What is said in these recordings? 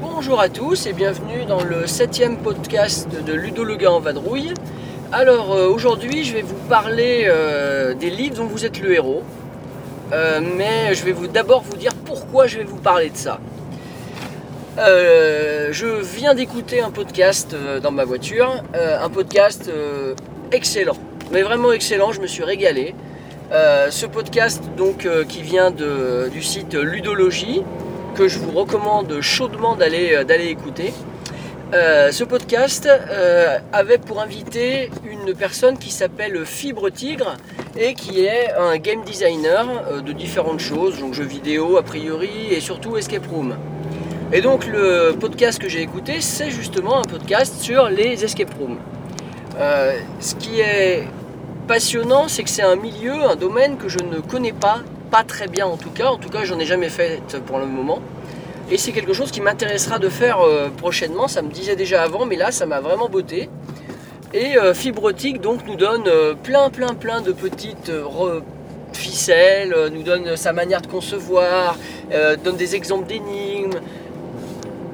Bonjour à tous et bienvenue dans le septième podcast de Ludo le gars en vadrouille. Alors euh, aujourd'hui je vais vous parler euh, des livres dont vous êtes le héros. Euh, mais je vais d'abord vous dire pourquoi je vais vous parler de ça. Je viens d'écouter un podcast dans ma voiture, un podcast excellent, mais vraiment excellent, je me suis régalé. Ce podcast donc qui vient du site Ludologie, que je vous recommande chaudement d'aller écouter. Euh, ce podcast euh, avait pour invité une personne qui s'appelle Fibre Tigre et qui est un game designer euh, de différentes choses, donc jeux vidéo a priori et surtout escape room. Et donc le podcast que j'ai écouté, c'est justement un podcast sur les escape rooms. Ce qui est passionnant, c'est que c'est un milieu, un domaine que je ne connais pas, pas très bien en tout cas. En tout cas, j'en ai jamais fait pour le moment. Et c'est quelque chose qui m'intéressera de faire euh, prochainement. Ça me disait déjà avant, mais là, ça m'a vraiment botté. Et euh, Fibrotique donc nous donne euh, plein, plein, plein de petites ficelles, nous donne sa manière de concevoir, donne des exemples d'énigmes,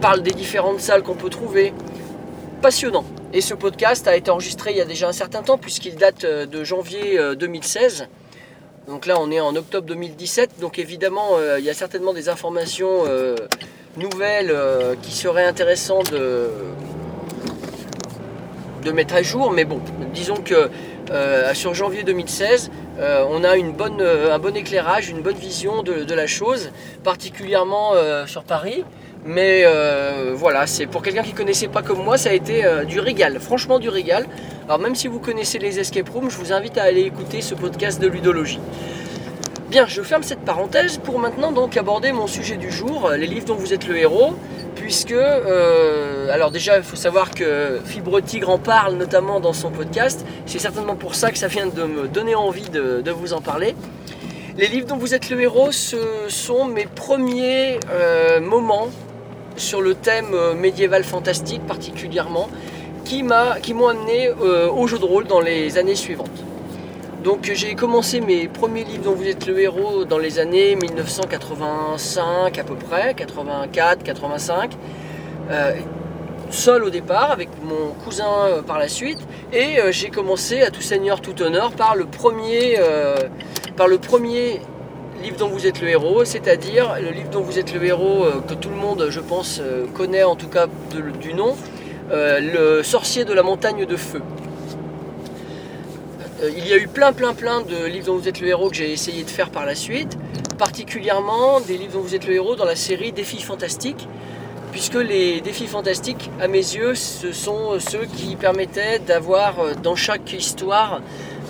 parle des différentes salles qu'on peut trouver. Passionnant. Et ce podcast a été enregistré il y a déjà un certain temps puisqu'il date de janvier euh, 2016. Donc là on est en octobre 2017. Donc évidemment euh, il y a certainement des informations euh, nouvelles euh, qui seraient intéressantes de, mettre à jour. Mais bon, disons que sur janvier 2016, euh, on a un bon éclairage, une bonne vision de, la chose, particulièrement sur Paris. Mais euh, voilà, c'est pour quelqu'un qui connaissait pas comme moi, ça a été euh, du régal, franchement du régal. Alors même si vous connaissez les escape rooms, je vous invite à aller écouter ce podcast de ludologie. Bien, je ferme cette parenthèse pour maintenant donc aborder mon sujet du jour, euh, les livres dont vous êtes le héros, puisque alors déjà il faut savoir que Fibre Tigre en parle notamment dans son podcast. C'est certainement pour ça que ça vient de me donner envie de, vous en parler. Les livres dont vous êtes le héros, ce sont mes premiers moments sur le thème euh, médiéval fantastique particulièrement, qui m'ont amené euh, au jeu de rôle dans les années suivantes. Donc j'ai commencé mes premiers livres dont vous êtes le héros dans les années 1985 à peu près, 84, 85. euh, seul au départ, avec mon cousin euh, par la suite. Et euh, j'ai commencé à tout seigneur, tout honneur par le premier, euh, par le premier livre dont vous êtes le héros, c'est-à-dire le livre dont vous êtes le héros euh, que tout le monde, je pense, euh, connaît en tout cas du nom, euh, le sorcier de la montagne de feu. Il y a eu plein plein plein de livres dont vous êtes le héros que j'ai essayé de faire par la suite, particulièrement des livres dont vous êtes le héros dans la série Défis fantastiques, puisque les défis fantastiques, à mes yeux, ce sont ceux qui permettaient d'avoir dans chaque histoire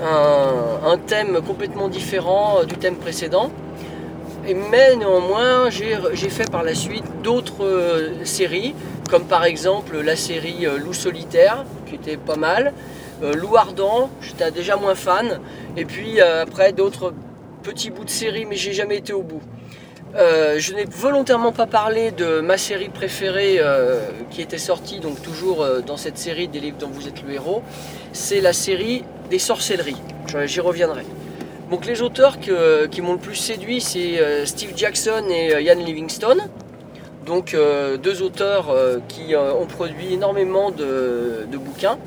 un, thème complètement différent du thème précédent. Mais néanmoins, j'ai fait par la suite d'autres euh, séries, comme par exemple la série euh, Loup solitaire, qui était pas mal, euh, Loup ardent, j'étais déjà moins fan, et puis euh, après d'autres petits bouts de série, mais j'ai jamais été au bout. Euh, je n'ai volontairement pas parlé de ma série préférée qui était sortie, donc toujours dans cette série des livres dont vous êtes le héros. C'est la série des sorcelleries. J'y reviendrai. Donc les auteurs qui m'ont le plus séduit, c'est euh, Steve Jackson et euh, Ian Livingstone. Donc euh, deux auteurs qui ont produit énormément de, bouquins.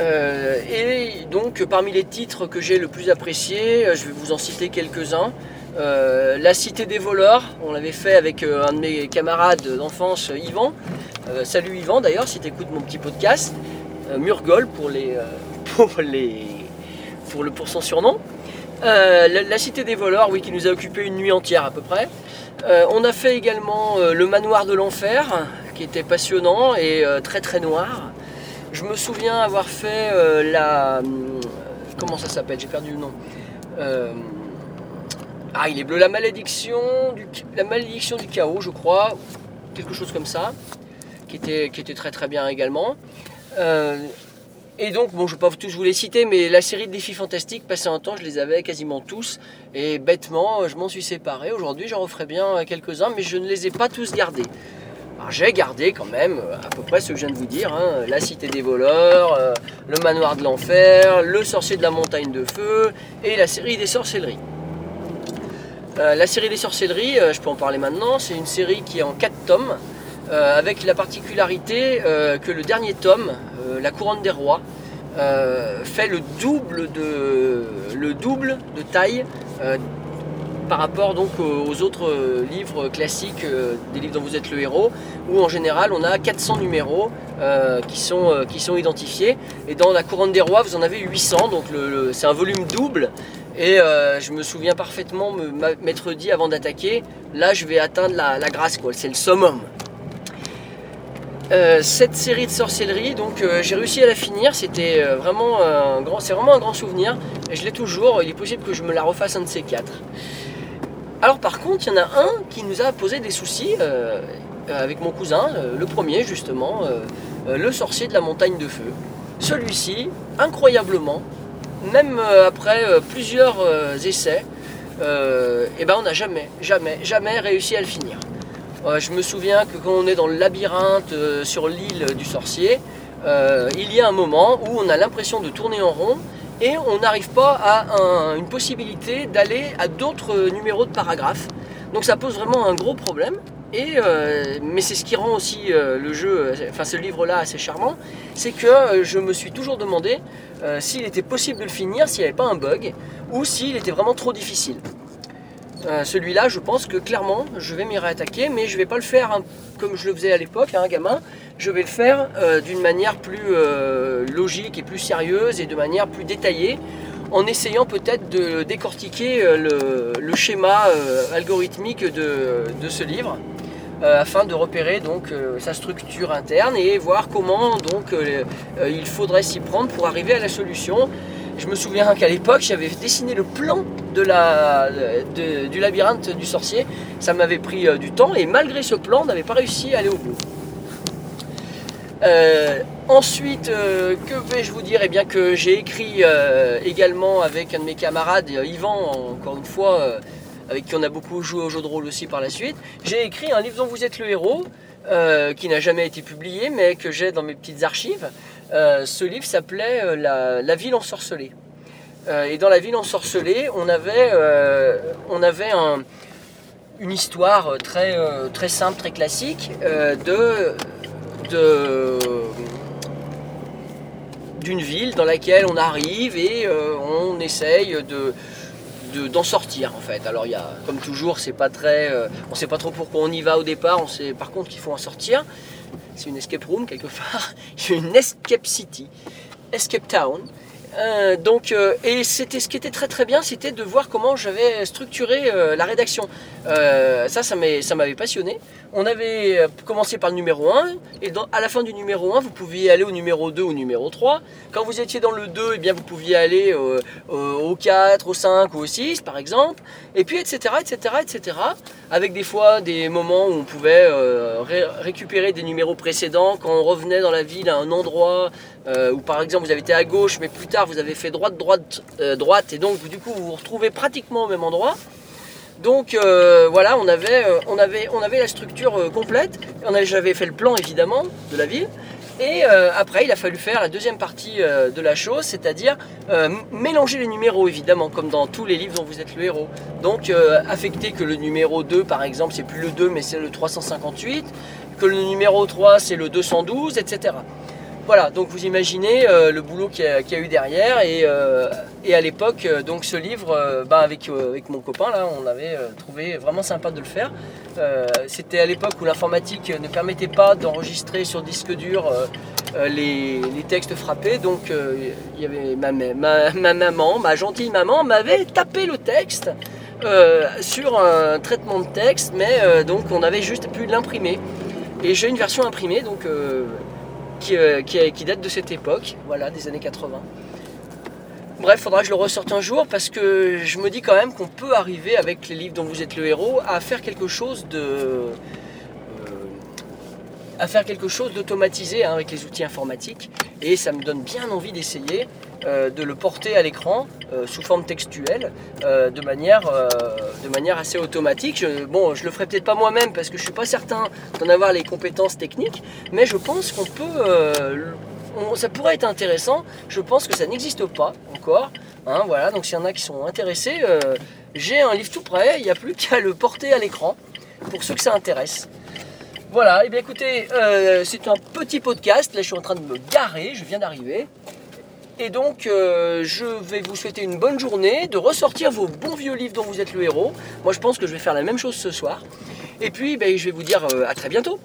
Et donc parmi les titres que j'ai le plus appréciés, euh, je vais vous en citer quelques-uns. La Cité des voleurs, on l'avait fait avec un de mes camarades d'enfance, Yvan. Salut Yvan d'ailleurs, si tu écoutes mon petit podcast. Murgol pour, les, pour, les, pour, le, pour son surnom. Euh, la, Cité des voleurs, oui, qui nous a occupé une nuit entière à peu près. Euh, on a fait également euh, Le Manoir de l'Enfer, qui était passionnant et très très noir. Je me souviens avoir fait la. Comment ça s'appelle? J'ai perdu le nom. Ah, il est bleu. La malédiction du, la malédiction du chaos, je crois. Quelque chose comme ça. Qui était très très bien également. Euh, Et donc, bon, je ne vais pas tous vous les citer, mais la série de défis fantastiques, passé un temps, je les avais quasiment tous. Et bêtement, je m'en suis séparé. Aujourd'hui, j'en referai bien quelques-uns, mais je ne les ai pas tous gardés. Alors, j'ai gardé quand même à peu près ce que je viens de vous dire hein. La Cité des voleurs, euh, le Manoir de l'Enfer, le Sorcier de la Montagne de Feu et la série des sorcelleries. Euh, la série des sorcelleries, euh, je peux en parler maintenant, c'est une série qui est en 4 tomes, avec la particularité que le dernier tome, La Couronne des Rois, fait le double de, le double de taille par rapport donc aux autres livres classiques des livres dont vous êtes le héros, où en général on a 400 numéros qui, sont, identifiés. Et dans la couronne des rois, vous en avez 800, donc c'est un volume double. Et je me souviens parfaitement m'être dit avant d'attaquer, là je vais atteindre la, la grâce, c'est le summum. Euh, cette série de sorcellerie, donc euh, j'ai réussi à la finir. C'était euh, vraiment un grand, c'est vraiment un grand souvenir. Je l'ai toujours. Il est possible que je me la refasse un de ces quatre. Alors par contre, il y en a un qui nous a posé des soucis avec mon cousin, le premier justement, le sorcier de la montagne de feu. Celui-ci, incroyablement, même après plusieurs essais, et ben on n'a jamais, jamais, jamais réussi à le finir. Euh, je me souviens que quand on est dans le labyrinthe euh, sur l'île du sorcier, euh, il y a un moment où on a l'impression de tourner en rond et on n'arrive pas à une possibilité d'aller à d'autres numéros de paragraphes. Donc ça pose vraiment un gros problème. Et, mais c'est ce qui rend aussi le jeu, enfin ce livre-là assez charmant, c'est que je me suis toujours demandé s'il était possible de le finir, s'il n'y avait pas un bug, ou s'il était vraiment trop difficile. Euh, celui-là, je pense que clairement, je vais m'y réattaquer, mais je ne vais pas le faire hein, comme je le faisais à l'époque, un hein, gamin. Je vais le faire euh, d'une manière plus euh, logique et plus sérieuse et de manière plus détaillée, en essayant peut-être de décortiquer le, schéma algorithmique de, ce livre. afin de repérer donc sa structure interne et voir comment donc il faudrait s'y prendre pour arriver à la solution je me souviens qu'à l'époque, j'avais dessiné le plan du labyrinthe du sorcier. Ça m'avait pris euh, du temps et malgré ce plan, on n'avait pas réussi à aller au bout. Euh, ensuite, euh, que vais-je vous dire? Eh bien que j'ai écrit également avec un de mes camarades, Yvan, encore une fois, avec qui on a beaucoup joué au jeu de rôle aussi par la suite. J'ai écrit un livre dont vous êtes le héros, qui n'a jamais été publié, mais que j'ai dans mes petites archives. Euh, ce livre s'appelait euh, la, ville ensorcelée. Euh, et dans La ville ensorcelée, on avait, on avait une histoire très, très simple, très classique d'une ville dans laquelle on arrive et on essaye de, d'en sortir en fait. Alors il y a, comme toujours, c'est pas très, on sait pas trop pourquoi on y va au départ. On sait par contre qu'il faut en sortir c'est une escape room quelque part, une escape city, escape town. Euh, donc, euh, et c'était ce qui était très très bien, c'était de voir comment j'avais structuré euh, la rédaction. ça, ça m'avait passionné. On avait commencé par le numéro 1, et à la fin du numéro 1, vous pouviez aller au numéro 2 ou au numéro 3. Quand vous étiez dans le 2, et eh bien, vous pouviez aller au 4, au 5 ou au 6, par exemple. Et puis, etc., etc., etc. Avec des fois des moments où on pouvait récupérer des numéros précédents quand on revenait dans la ville à un endroit euh, où par exemple vous avez été à gauche mais plus tard vous avez fait droite, droite, euh, droite et donc du coup vous vous retrouvez pratiquement au même endroit. Donc euh, voilà, on avait, on, avait, on avait la structure complète. J'avais fait le plan évidemment de la ville. Et après, il a fallu faire la deuxième partie de la chose, c'est-à-dire mélanger les numéros, évidemment, comme dans tous les livres dont vous êtes le héros. Donc, affecter que le numéro 2, par exemple, c'est plus le 2, mais c'est le 358, que le numéro 3, c'est le 212, etc. Voilà, donc vous imaginez euh, le boulot qu'il y, a eu derrière. Et, euh, à l'époque, euh, donc ce livre, bah, avec, avec mon copain, là, on avait trouvé vraiment sympa de le faire. C'était à l'époque où l'informatique ne permettait pas d'enregistrer sur disque dur les, textes frappés. Donc y avait ma, ma, maman, ma gentille maman, m'avait tapé le texte. sur un traitement de texte, mais donc on avait juste pu l'imprimer. Et j'ai une version imprimée, donc qui, date de cette époque, voilà, des années 80. Bref, faudra que je le ressorte un jour parce que je me dis quand même qu'on peut arriver avec les livres dont vous êtes le héros à faire quelque chose de, euh, à faire quelque chose d'automatisé hein, avec les outils informatiques. Et ça me donne bien envie d'essayer euh, de le porter à l'écran euh, sous forme textuelle euh, de, manière, assez automatique. Bon, je le ferai peut-être pas moi-même parce que je suis pas certain d'en avoir les compétences techniques, mais je pense qu'on peut. ça pourrait être intéressant. Je pense que ça n'existe pas encore. Hein, voilà, donc s'il y en a qui sont intéressés, j'ai un livre tout prêt. Il n'y a plus qu'à le porter à l'écran pour ceux que ça intéresse. Voilà, et bien écoutez, c'est un petit podcast. Là, je suis en train de me garer, je viens d'arriver. Et donc, euh, je vais vous souhaiter une bonne journée, de ressortir vos bons vieux livres dont vous êtes le héros. Moi, je pense que je vais faire la même chose ce soir. Et puis, ben, je vais vous dire euh, à très bientôt.